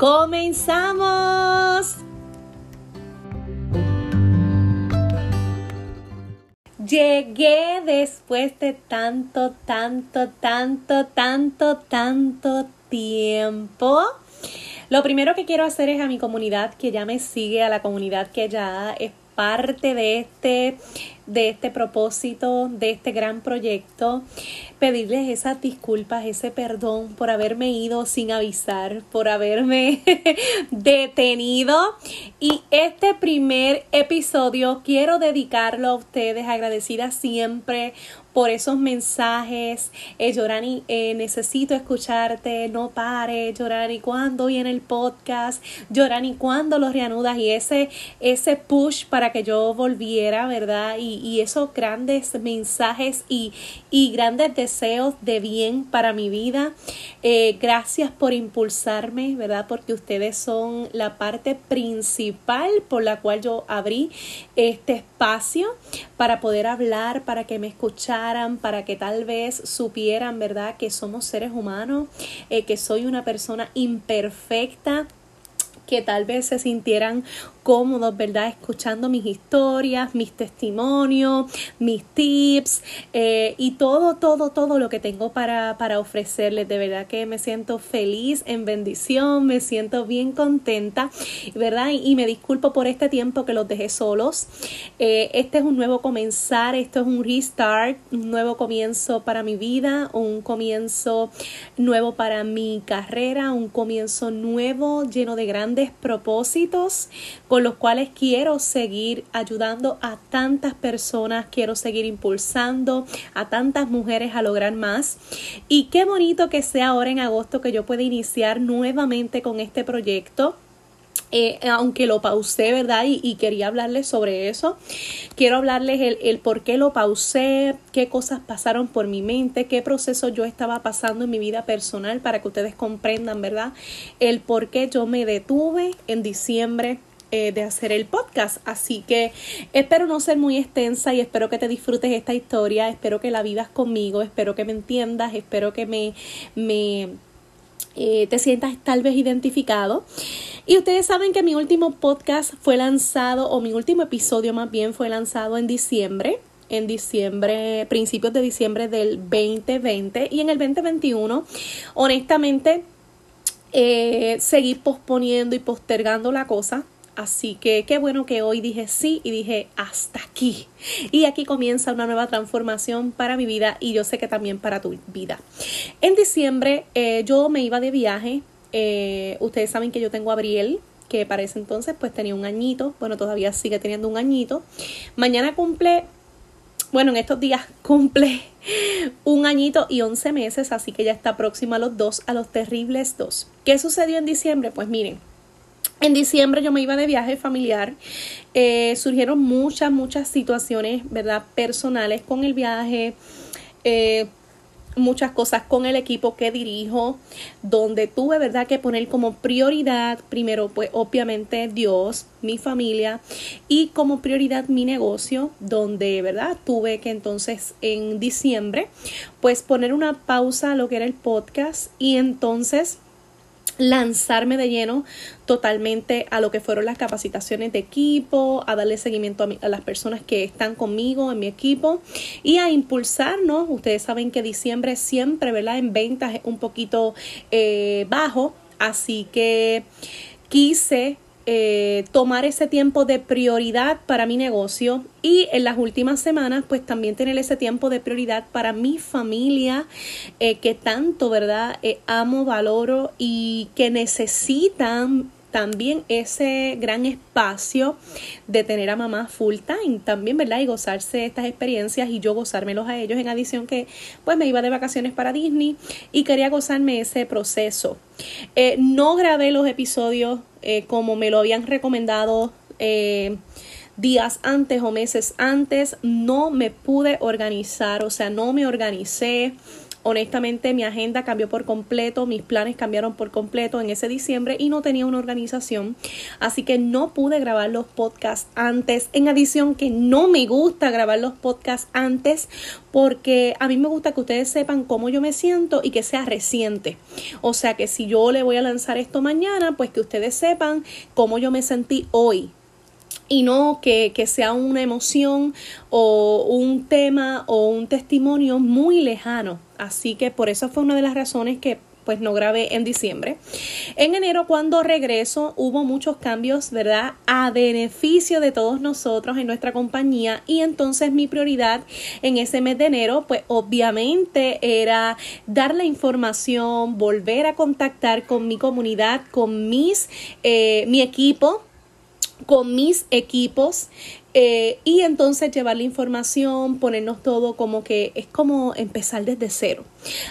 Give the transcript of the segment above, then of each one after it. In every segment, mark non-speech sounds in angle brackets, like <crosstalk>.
¡Comenzamos! Llegué después de tanto, tanto, tanto, tanto, tanto tiempo. Lo primero que quiero hacer es a mi comunidad que ya me sigue, a la comunidad que ya es parte de este de este propósito, de este gran proyecto, pedirles esas disculpas, ese perdón por haberme ido sin avisar, por haberme <laughs> detenido. Y este primer episodio quiero dedicarlo a ustedes, agradecida siempre por esos mensajes. Eh, Yorani, eh, necesito escucharte, no pare. Yorani, ¿cuándo viene el podcast? Yorani, ¿cuándo lo reanudas? Y ese, ese push para que yo volviera, ¿verdad? Y, y esos grandes mensajes y, y, grandes deseos de bien para mi vida. Eh, gracias por impulsarme, ¿verdad? Porque ustedes son la parte principal por la cual yo abrí este espacio para poder hablar, para que me escucharan, para que tal vez supieran, ¿verdad? Que somos seres humanos, eh, que soy una persona imperfecta que tal vez se sintieran cómodos, ¿verdad? Escuchando mis historias, mis testimonios, mis tips eh, y todo, todo, todo lo que tengo para, para ofrecerles. De verdad que me siento feliz, en bendición, me siento bien contenta, ¿verdad? Y, me disculpo por este tiempo que los dejé solos. Eh, este es un nuevo comenzar, esto es un restart, un nuevo comienzo para mi vida, un comienzo nuevo para mi carrera, un comienzo nuevo lleno de grandes propósitos con los cuales quiero seguir ayudando a tantas personas, quiero seguir impulsando a tantas mujeres a lograr más. Y qué bonito que sea ahora en agosto que yo pueda iniciar nuevamente con este proyecto. Eh, aunque lo pausé, ¿verdad? Y, quería hablarles sobre eso. Quiero hablarles el, el, por qué lo pausé, qué cosas pasaron por mi mente, qué proceso yo estaba pasando en mi vida personal para que ustedes comprendan, ¿verdad? El por qué yo me detuve en diciembre eh, de hacer el podcast. Así que espero no ser muy extensa y espero que te disfrutes esta historia, espero que la vivas conmigo, espero que me entiendas, espero que me, me eh, te sientas tal vez identificado. Y ustedes saben que mi último podcast fue lanzado, o mi último episodio más bien fue lanzado en diciembre en diciembre, principios de diciembre del 2020 y en el 2021, honestamente, eh, seguí posponiendo y postergando la cosa Así que qué bueno que hoy dije sí y dije hasta aquí. Y aquí comienza una nueva transformación para mi vida y yo sé que también para tu vida. En diciembre eh, yo me iba de viaje. Eh, ustedes saben que yo tengo a Abriel, que para ese entonces pues tenía un añito. Bueno, todavía sigue teniendo un añito. Mañana cumple bueno, en estos días <laughs> cumple un añito y once meses, así que ya está próxima a los dos, a los terribles dos. ¿Qué sucedió en diciembre? Pues miren, en diciembre yo me iba de viaje familiar. Eh, surgieron muchas, muchas situaciones, ¿verdad? Personales con el viaje. Eh, muchas cosas con el equipo que dirijo, donde tuve, ¿verdad?, que poner como prioridad, primero, pues obviamente Dios, mi familia, y como prioridad mi negocio, donde, ¿verdad?, tuve que entonces en diciembre, pues poner una pausa a lo que era el podcast y entonces lanzarme de lleno totalmente a lo que fueron las capacitaciones de equipo, a darle seguimiento a, las personas que están conmigo en mi equipo y a impulsarnos. Ustedes saben que diciembre siempre, ¿verdad? En ventas es un poquito eh, bajo, así que quise eh, tomar ese tiempo de prioridad para mi negocio y en las últimas semanas pues también tener ese tiempo de prioridad para mi familia eh, que tanto verdad eh, amo valoro y que necesitan también ese gran espacio de tener a mamá full time también, ¿verdad? Y gozarse estas experiencias y yo gozármelos a ellos en adición que pues me iba de vacaciones para Disney y quería gozarme ese proceso. Eh, no grabé los episodios eh, como me lo habían recomendado. Eh, días antes o meses antes no me pude organizar, o sea, no me organicé, Honestamente, mi agenda cambió por completo, mis planes cambiaron por completo en ese diciembre y no tenía una organización. Así que no pude grabar los podcasts antes. En adición, que no me gusta grabar los podcasts antes porque a mí me gusta que ustedes sepan cómo yo me siento y que sea reciente. O sea que si yo le voy a lanzar esto mañana, pues que ustedes sepan cómo yo me sentí hoy y no que, que, sea una emoción o un tema o un testimonio muy lejano. Así que por eso fue una de las razones que pues no grabé en diciembre. En enero cuando regreso hubo muchos cambios, ¿verdad? A beneficio de todos nosotros en nuestra compañía y entonces mi prioridad en ese mes de enero pues obviamente era dar la información, volver a contactar con mi comunidad, con mis, eh, mi equipo, con mis equipos eh, y entonces llevar la información, ponernos todo como que es como empezar desde cero.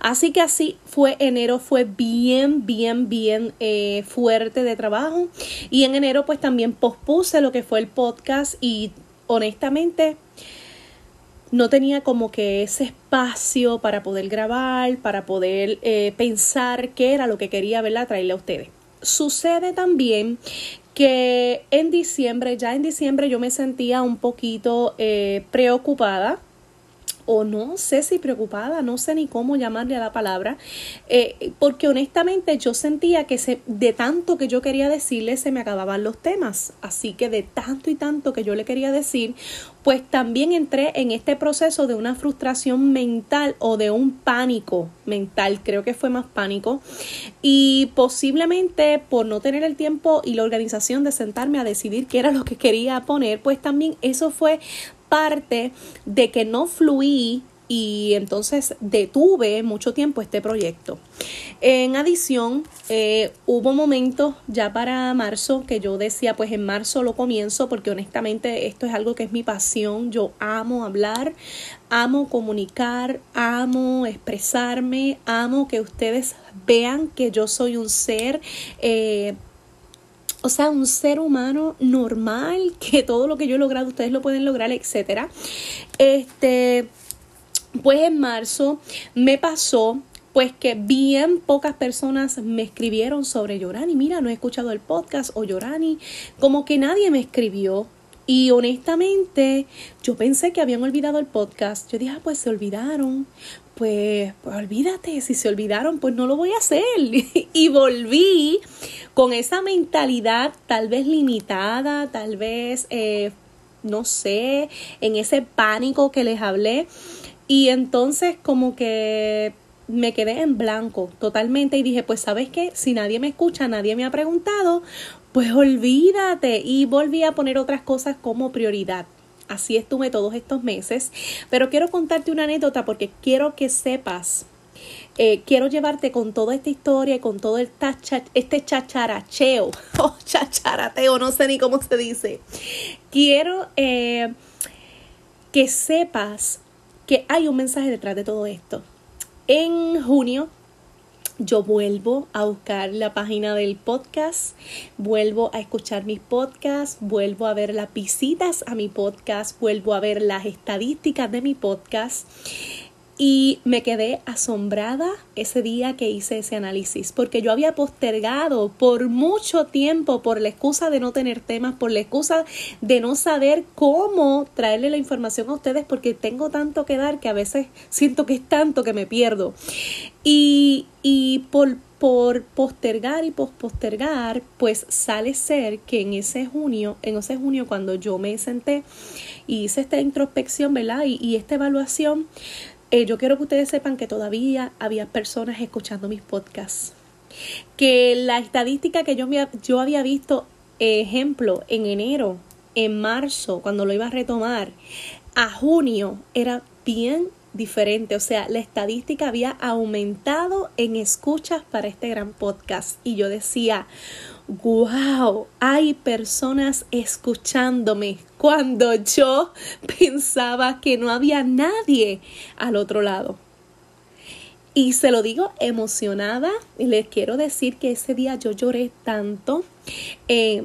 Así que así fue enero, fue bien, bien, bien eh, fuerte de trabajo y en enero pues también pospuse lo que fue el podcast y honestamente no tenía como que ese espacio para poder grabar, para poder eh, pensar qué era lo que quería verla traerle a ustedes. Sucede también que en diciembre, ya en diciembre yo me sentía un poquito eh, preocupada o no sé si preocupada, no sé ni cómo llamarle a la palabra, eh, porque honestamente yo sentía que se, de tanto que yo quería decirle se me acababan los temas, así que de tanto y tanto que yo le quería decir, pues también entré en este proceso de una frustración mental o de un pánico mental, creo que fue más pánico, y posiblemente por no tener el tiempo y la organización de sentarme a decidir qué era lo que quería poner, pues también eso fue parte de que no fluí y entonces detuve mucho tiempo este proyecto. En adición, eh, hubo momentos ya para marzo que yo decía, pues en marzo lo comienzo porque honestamente esto es algo que es mi pasión. Yo amo hablar, amo comunicar, amo expresarme, amo que ustedes vean que yo soy un ser. Eh, o sea, un ser humano normal, que todo lo que yo he logrado ustedes lo pueden lograr, etcétera. Este, pues en marzo me pasó pues que bien pocas personas me escribieron sobre Yorani. Mira, no he escuchado el podcast o Yorani. Como que nadie me escribió. Y honestamente, yo pensé que habían olvidado el podcast. Yo dije, ah, pues se olvidaron. Pues, pues olvídate, si se olvidaron, pues no lo voy a hacer. <laughs> y volví con esa mentalidad tal vez limitada, tal vez, eh, no sé, en ese pánico que les hablé. Y entonces como que me quedé en blanco totalmente y dije, pues sabes qué, si nadie me escucha, nadie me ha preguntado, pues olvídate y volví a poner otras cosas como prioridad. Así estuve todos estos meses, pero quiero contarte una anécdota porque quiero que sepas, eh, quiero llevarte con toda esta historia y con todo el este chacharacheo, <laughs> o chacharateo, no sé ni cómo se dice. Quiero eh, que sepas que hay un mensaje detrás de todo esto. En junio yo vuelvo a buscar la página del podcast, vuelvo a escuchar mis podcasts, vuelvo a ver las visitas a mi podcast, vuelvo a ver las estadísticas de mi podcast y me quedé asombrada ese día que hice ese análisis, porque yo había postergado por mucho tiempo por la excusa de no tener temas, por la excusa de no saber cómo traerle la información a ustedes, porque tengo tanto que dar que a veces siento que es tanto que me pierdo. Y, y por, por postergar y postergar, pues sale ser que en ese junio, en ese junio cuando yo me senté y hice esta introspección, ¿verdad? Y, y esta evaluación, eh, yo quiero que ustedes sepan que todavía había personas escuchando mis podcasts. Que la estadística que yo, yo había visto, ejemplo, en enero, en marzo, cuando lo iba a retomar, a junio, era bien diferente. O sea, la estadística había aumentado en escuchas para este gran podcast. Y yo decía, wow, hay personas escuchándome cuando yo pensaba que no había nadie al otro lado. Y se lo digo emocionada y les quiero decir que ese día yo lloré tanto. Eh,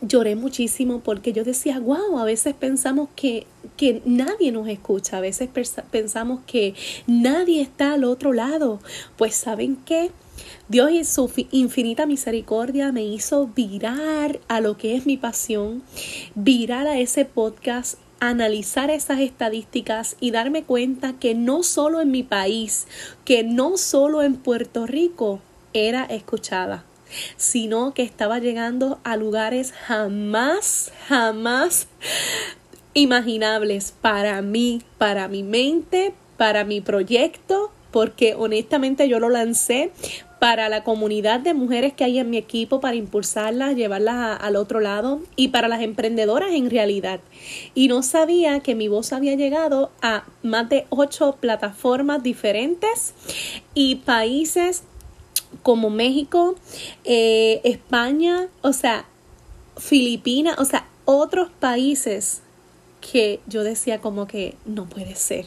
lloré muchísimo porque yo decía, wow, a veces pensamos que, que nadie nos escucha, a veces pensamos que nadie está al otro lado. Pues saben qué? Dios en su infinita misericordia me hizo virar a lo que es mi pasión, virar a ese podcast analizar esas estadísticas y darme cuenta que no solo en mi país, que no solo en Puerto Rico era escuchada sino que estaba llegando a lugares jamás, jamás imaginables para mí, para mi mente, para mi proyecto, porque honestamente yo lo lancé para la comunidad de mujeres que hay en mi equipo, para impulsarlas, llevarlas al otro lado y para las emprendedoras en realidad. Y no sabía que mi voz había llegado a más de ocho plataformas diferentes y países como México, eh, España, o sea, Filipinas, o sea, otros países que yo decía como que no puede ser.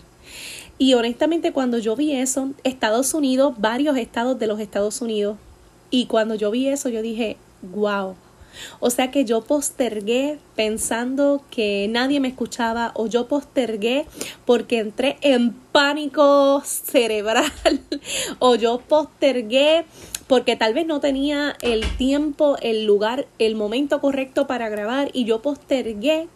Y honestamente cuando yo vi eso, Estados Unidos, varios estados de los Estados Unidos, y cuando yo vi eso yo dije, wow, o sea que yo postergué pensando que nadie me escuchaba o yo postergué porque entré en pánico cerebral <laughs> o yo postergué porque tal vez no tenía el tiempo, el lugar, el momento correcto para grabar y yo postergué.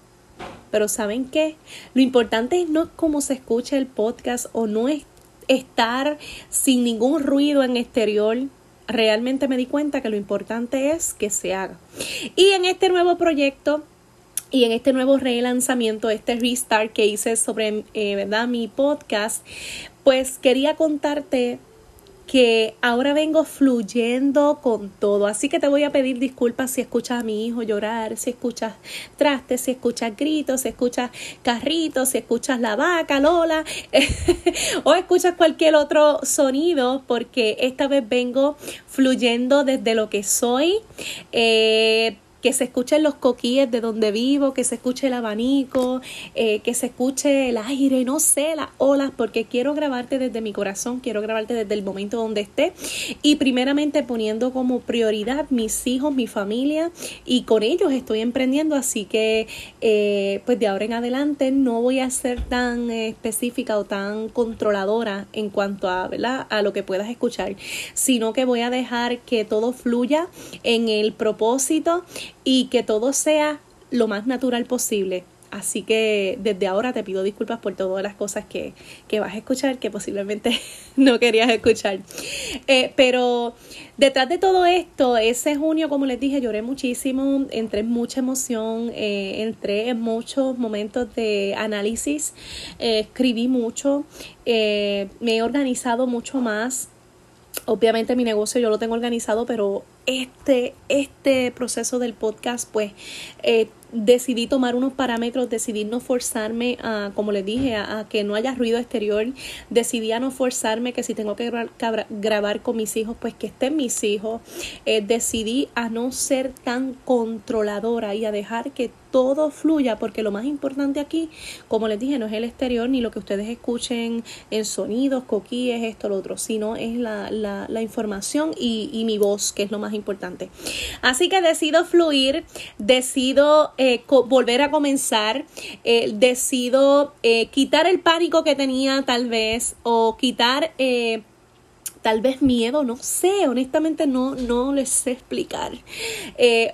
Pero ¿saben qué? Lo importante no es cómo se escucha el podcast o no es estar sin ningún ruido en exterior realmente me di cuenta que lo importante es que se haga. Y en este nuevo proyecto y en este nuevo relanzamiento, este restart que hice sobre eh, mi podcast, pues quería contarte que ahora vengo fluyendo con todo. Así que te voy a pedir disculpas si escuchas a mi hijo llorar, si escuchas trastes, si escuchas gritos, si escuchas carritos, si escuchas la vaca, Lola, <laughs> o escuchas cualquier otro sonido, porque esta vez vengo fluyendo desde lo que soy. Eh, que se escuchen los coquíes de donde vivo, que se escuche el abanico, eh, que se escuche el aire, no sé, las olas, porque quiero grabarte desde mi corazón, quiero grabarte desde el momento donde esté y primeramente poniendo como prioridad mis hijos, mi familia y con ellos estoy emprendiendo, así que eh, pues de ahora en adelante no voy a ser tan específica o tan controladora en cuanto a, ¿verdad? a lo que puedas escuchar, sino que voy a dejar que todo fluya en el propósito y que todo sea lo más natural posible. Así que desde ahora te pido disculpas por todas las cosas que, vas a escuchar que posiblemente <laughs> no querías escuchar. Eh, pero detrás de todo esto, ese junio, como les dije, lloré muchísimo, entré en mucha emoción, eh, entré en muchos momentos de análisis, eh, escribí mucho, me he organizado mucho más Obviamente mi negocio yo lo tengo organizado, pero este, este proceso del podcast, pues eh, decidí tomar unos parámetros, decidí no forzarme a, como les dije, a, que no haya ruido exterior, decidí a no forzarme que si tengo que grabar, con mis hijos, pues que estén mis hijos, eh, decidí a no ser tan controladora y a dejar que todo fluya, porque lo más importante aquí, como les dije, no es el exterior ni lo que ustedes escuchen en sonidos, coquíes, esto, lo otro, sino es la, la, información y, y mi voz, que es lo más importante. Así que decido fluir, decido eh, volver a comenzar, eh, decido eh, quitar el pánico que tenía tal vez o quitar tal vez miedo, no sé, honestamente no, no les sé explicar.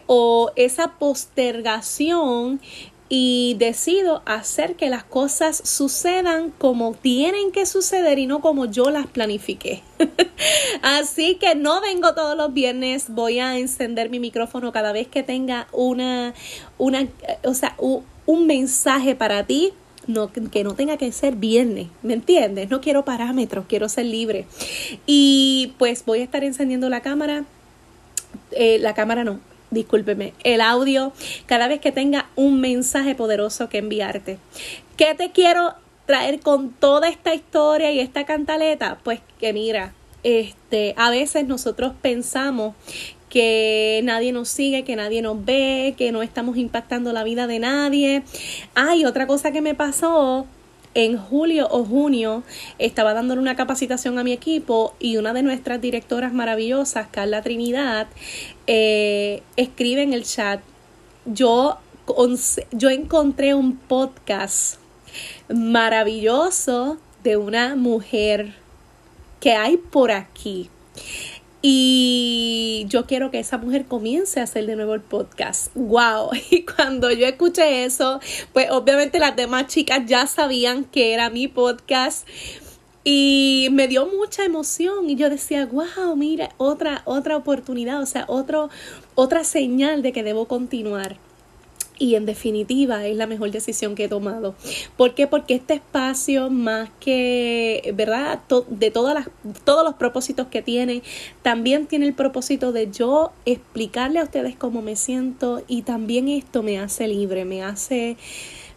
o esa postergación y decido hacer que las cosas sucedan como tienen que suceder y no como yo las planifiqué. <laughs> Así que no vengo todos los viernes, voy a encender mi micrófono cada vez que tenga una, una o sea, un, mensaje para ti, no, que no tenga que ser viernes, ¿me entiendes? No quiero parámetros, quiero ser libre. Y pues voy a estar encendiendo la cámara, eh, la cámara no, discúlpeme, el audio cada vez que tenga un mensaje poderoso que enviarte. ¿Qué te quiero traer con toda esta historia y esta cantaleta? Pues que mira, este, a veces nosotros pensamos que nadie nos sigue, que nadie nos ve, que no estamos impactando la vida de nadie. Ay, otra cosa que me pasó en julio o junio estaba dándole una capacitación a mi equipo y una de nuestras directoras maravillosas, Carla Trinidad, eh, escribe en el chat, yo, yo encontré un podcast maravilloso de una mujer que hay por aquí. Y yo quiero que esa mujer comience a hacer de nuevo el podcast. ¡Wow! <laughs> Y cuando yo escuché eso, pues obviamente las demás chicas ya sabían que era mi podcast. Y me dio mucha emoción y yo decía, wow, mira, otra, otra oportunidad, o sea, otro, otra señal de que debo continuar y en definitiva es la mejor decisión que he tomado. ¿Por qué? Porque este espacio, más que, ¿verdad? de todas las, todos los propósitos que tiene, también tiene el propósito de yo explicarle a ustedes cómo me siento y también esto me hace libre, me hace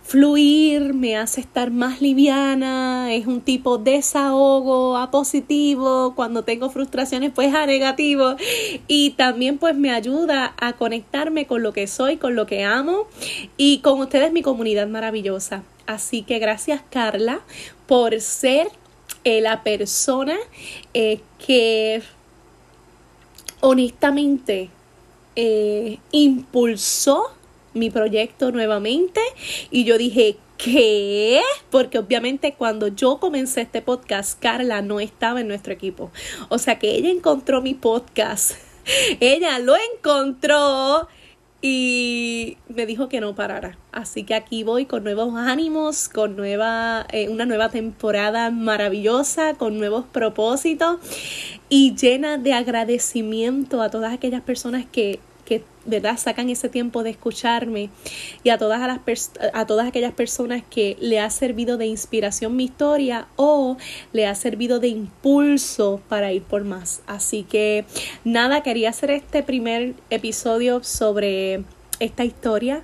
fluir, me hace estar más liviana, es un tipo desahogo a positivo, cuando tengo frustraciones pues a negativo y también pues me ayuda a conectarme con lo que soy, con lo que amo y con ustedes mi comunidad maravillosa. Así que gracias Carla por ser eh, la persona eh, que honestamente eh, impulsó mi proyecto nuevamente y yo dije, ¿Qué? Porque obviamente cuando yo comencé este podcast, Carla no estaba en nuestro equipo. O sea que ella encontró mi podcast. <laughs> Ella lo encontró y me dijo que no parara. Así que aquí voy con nuevos ánimos, con nueva, eh, una nueva temporada maravillosa, con nuevos propósitos y llena de agradecimiento a todas aquellas personas que que ¿verdad? sacan ese tiempo de escucharme y a todas, las a todas aquellas personas que le ha servido de inspiración mi historia o le ha servido de impulso para ir por más. Así que nada, quería hacer este primer episodio sobre esta historia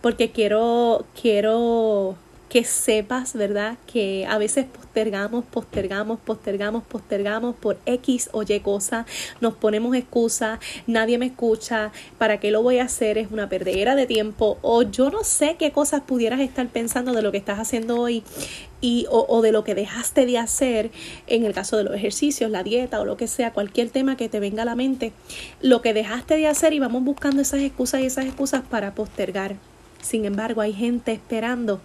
porque quiero quiero que sepas, ¿verdad? Que a veces postergamos, postergamos, postergamos, postergamos por X o Y cosa, nos ponemos excusas, nadie me escucha, ¿para qué lo voy a hacer? Es una perdera de tiempo o yo no sé qué cosas pudieras estar pensando de lo que estás haciendo hoy y, o, o, de lo que dejaste de hacer en el caso de los ejercicios, la dieta o lo que sea, cualquier tema que te venga a la mente, lo que dejaste de hacer y vamos buscando esas excusas y esas excusas para postergar. Sin embargo, hay gente esperando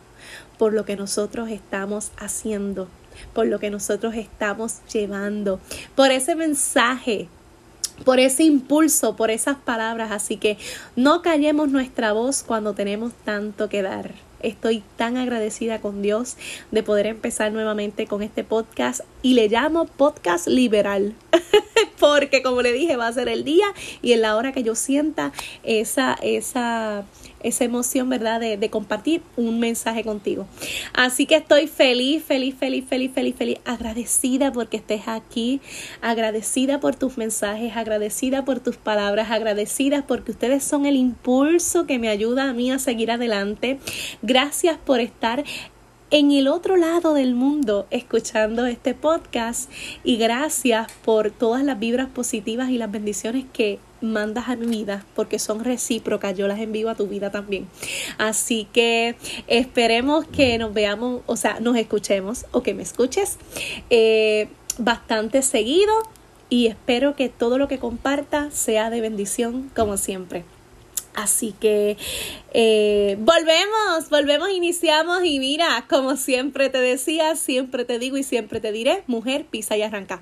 por lo que nosotros estamos haciendo, por lo que nosotros estamos llevando, por ese mensaje, por ese impulso, por esas palabras. Así que no callemos nuestra voz cuando tenemos tanto que dar. Estoy tan agradecida con Dios de poder empezar nuevamente con este podcast y le llamo podcast liberal <laughs> <laughs> porque como le dije va a ser el día y en la hora que yo sienta esa esa esa emoción, ¿verdad? De, de, compartir un mensaje contigo. Así que estoy feliz, feliz, feliz, feliz, feliz, feliz, agradecida porque estés aquí, agradecida por tus mensajes, agradecida por tus palabras, agradecida porque ustedes son el impulso que me ayuda a mí a seguir adelante. Gracias por estar en el otro lado del mundo escuchando este podcast y gracias por todas las vibras positivas y las bendiciones que mandas a mi vida porque son recíprocas, yo las envío a tu vida también. Así que esperemos que nos veamos, o sea, nos escuchemos o que me escuches eh, bastante seguido y espero que todo lo que comparta sea de bendición como siempre. Así que eh, volvemos, volvemos, iniciamos y mira, como siempre te decía, siempre te digo y siempre te diré, mujer, pisa y arranca.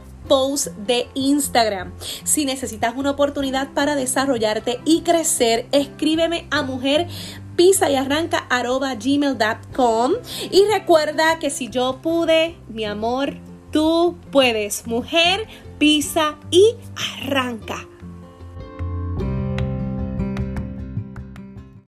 post de Instagram. Si necesitas una oportunidad para desarrollarte y crecer, escríbeme a mujer pisa y arranca gmail.com y recuerda que si yo pude, mi amor, tú puedes. Mujer, pisa y arranca.